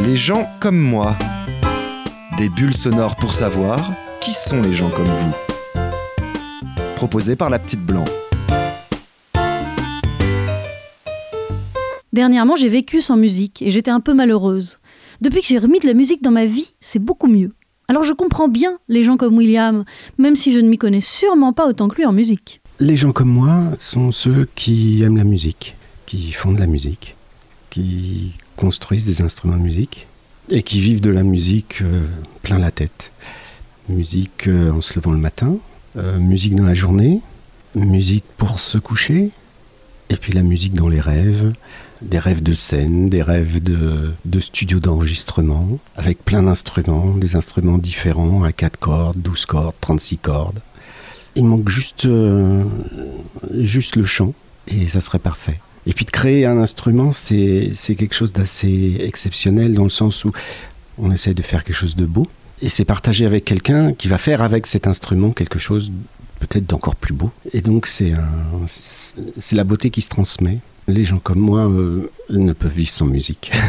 Les gens comme moi. Des bulles sonores pour savoir qui sont les gens comme vous. Proposé par la petite blanc. Dernièrement, j'ai vécu sans musique et j'étais un peu malheureuse. Depuis que j'ai remis de la musique dans ma vie, c'est beaucoup mieux. Alors je comprends bien les gens comme William, même si je ne m'y connais sûrement pas autant que lui en musique. Les gens comme moi sont ceux qui aiment la musique, qui font de la musique, qui construisent des instruments de musique et qui vivent de la musique euh, plein la tête. Musique euh, en se levant le matin, euh, musique dans la journée, musique pour se coucher, et puis la musique dans les rêves, des rêves de scène, des rêves de, studio d'enregistrement, avec plein d'instruments, des instruments différents à 4 cordes, 12 cordes, 36 cordes. Il manque juste, juste le chant, et ça serait parfait. Et puis de créer un instrument, c'est quelque chose d'assez exceptionnel dans le sens où on essaie de faire quelque chose de beau, et c'est partager avec quelqu'un qui va faire avec cet instrument quelque chose peut-être d'encore plus beau. Et donc c'est la beauté qui se transmet. Les gens comme moi euh, ne peuvent vivre sans musique.